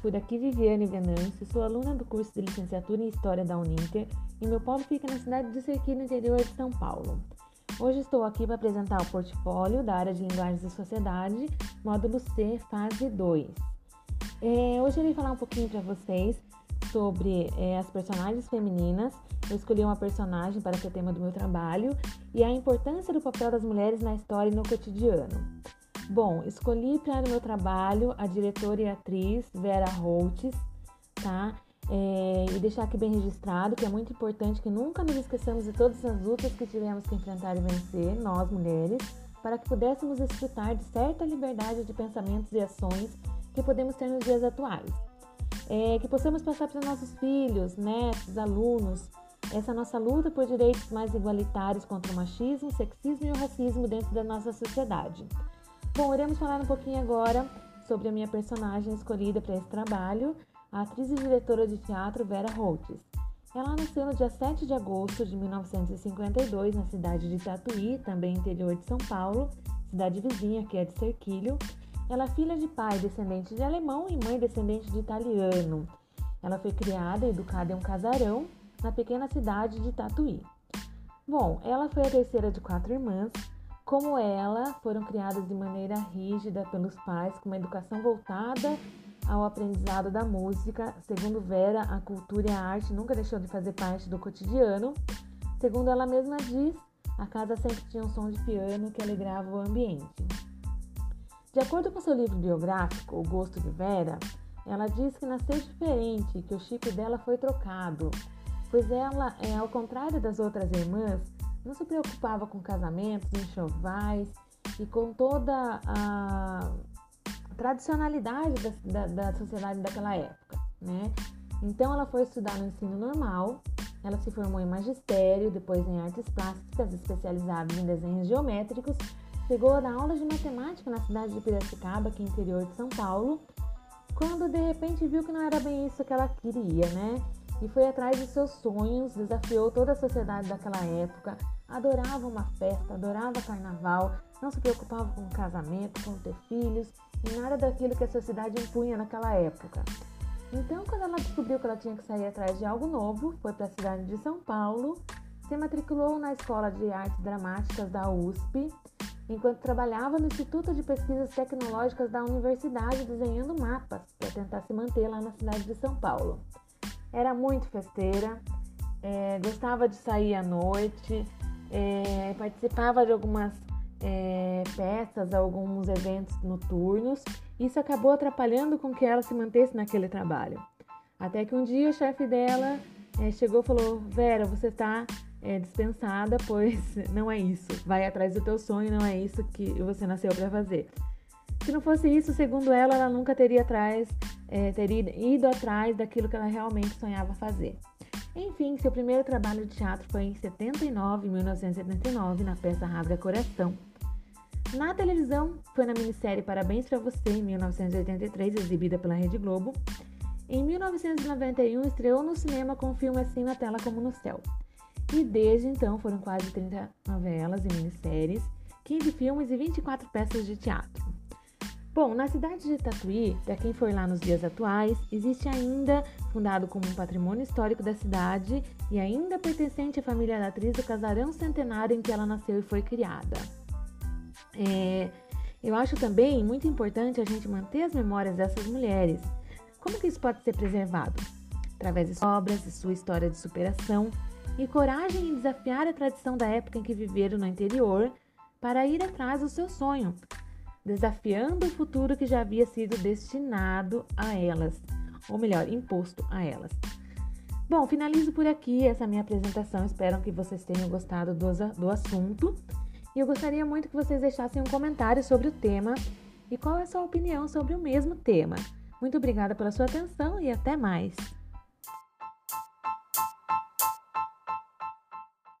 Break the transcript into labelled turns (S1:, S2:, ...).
S1: por aqui Viviane Venâncio, sou aluna do curso de licenciatura em História da Uninter e meu polo fica na cidade de Serquim, no interior de São Paulo. Hoje estou aqui para apresentar o portfólio da área de Linguagens e Sociedade, módulo C, fase 2. É, hoje eu irei falar um pouquinho para vocês sobre é, as personagens femininas. Eu escolhi uma personagem para ser tema do meu trabalho e a importância do papel das mulheres na história e no cotidiano. Bom, escolhi para o meu trabalho a diretora e atriz Vera Holtz, tá? É, e deixar aqui bem registrado que é muito importante que nunca nos esqueçamos de todas as lutas que tivemos que enfrentar e vencer, nós mulheres, para que pudéssemos desfrutar de certa liberdade de pensamentos e ações que podemos ter nos dias atuais. É, que possamos passar para os nossos filhos, netos, alunos, essa nossa luta por direitos mais igualitários contra o machismo, sexismo e o racismo dentro da nossa sociedade. Bom, iremos falar um pouquinho agora sobre a minha personagem escolhida para esse trabalho, a atriz e diretora de teatro Vera Holtz. Ela nasceu no dia 7 de agosto de 1952 na cidade de Tatuí, também interior de São Paulo, cidade vizinha que é de Serquilho. Ela é filha de pai descendente de alemão e mãe descendente de italiano. Ela foi criada e educada em um casarão na pequena cidade de Tatuí. Bom, ela foi a terceira de quatro irmãs como ela, foram criadas de maneira rígida pelos pais, com uma educação voltada ao aprendizado da música. Segundo Vera, a cultura e a arte nunca deixou de fazer parte do cotidiano. Segundo ela mesma diz, a casa sempre tinha um som de piano que alegrava o ambiente. De acordo com seu livro biográfico, O Gosto de Vera, ela diz que nasceu diferente, que o chip dela foi trocado, pois ela, é, ao contrário das outras irmãs, não se preocupava com casamentos, enxovais e com toda a tradicionalidade da, da, da sociedade daquela época, né? Então ela foi estudar no ensino normal, ela se formou em magistério, depois em artes plásticas, especializada em desenhos geométricos, chegou a dar aulas de matemática na cidade de Piracicaba, que é interior de São Paulo, quando de repente viu que não era bem isso que ela queria, né? E foi atrás de seus sonhos, desafiou toda a sociedade daquela época, adorava uma festa, adorava carnaval, não se preocupava com casamento, com ter filhos e nada daquilo que a sociedade impunha naquela época. Então, quando ela descobriu que ela tinha que sair atrás de algo novo, foi para a cidade de São Paulo, se matriculou na Escola de Artes Dramáticas da USP, enquanto trabalhava no Instituto de Pesquisas Tecnológicas da Universidade desenhando mapas para tentar se manter lá na cidade de São Paulo. Era muito festeira, é, gostava de sair à noite, é, participava de algumas é, peças, alguns eventos noturnos. Isso acabou atrapalhando com que ela se mantesse naquele trabalho. Até que um dia o chefe dela é, chegou e falou: Vera, você está é, dispensada, pois não é isso. Vai atrás do teu sonho, não é isso que você nasceu para fazer. Se não fosse isso, segundo ela, ela nunca teria, atrás, é, teria ido atrás daquilo que ela realmente sonhava fazer. Enfim, seu primeiro trabalho de teatro foi em 79, 1979, na peça Rasga Coração. Na televisão, foi na minissérie Parabéns para Você, em 1983, exibida pela Rede Globo. Em 1991, estreou no cinema com o filme Assim na Tela como no Céu. E desde então foram quase 30 novelas e minisséries, 15 filmes e 24 peças de teatro. Bom, na cidade de Tatuí, para quem for lá nos dias atuais, existe ainda, fundado como um patrimônio histórico da cidade e ainda pertencente à família da atriz, o casarão centenário em que ela nasceu e foi criada. É, eu acho também muito importante a gente manter as memórias dessas mulheres. Como que isso pode ser preservado? Através de obras, de sua história de superação e coragem em desafiar a tradição da época em que viveram no interior para ir atrás do seu sonho, desafiando o futuro que já havia sido destinado a elas, ou melhor, imposto a elas. Bom, finalizo por aqui essa minha apresentação. Espero que vocês tenham gostado do, do assunto. E eu gostaria muito que vocês deixassem um comentário sobre o tema e qual é a sua opinião sobre o mesmo tema. Muito obrigada pela sua atenção e até mais!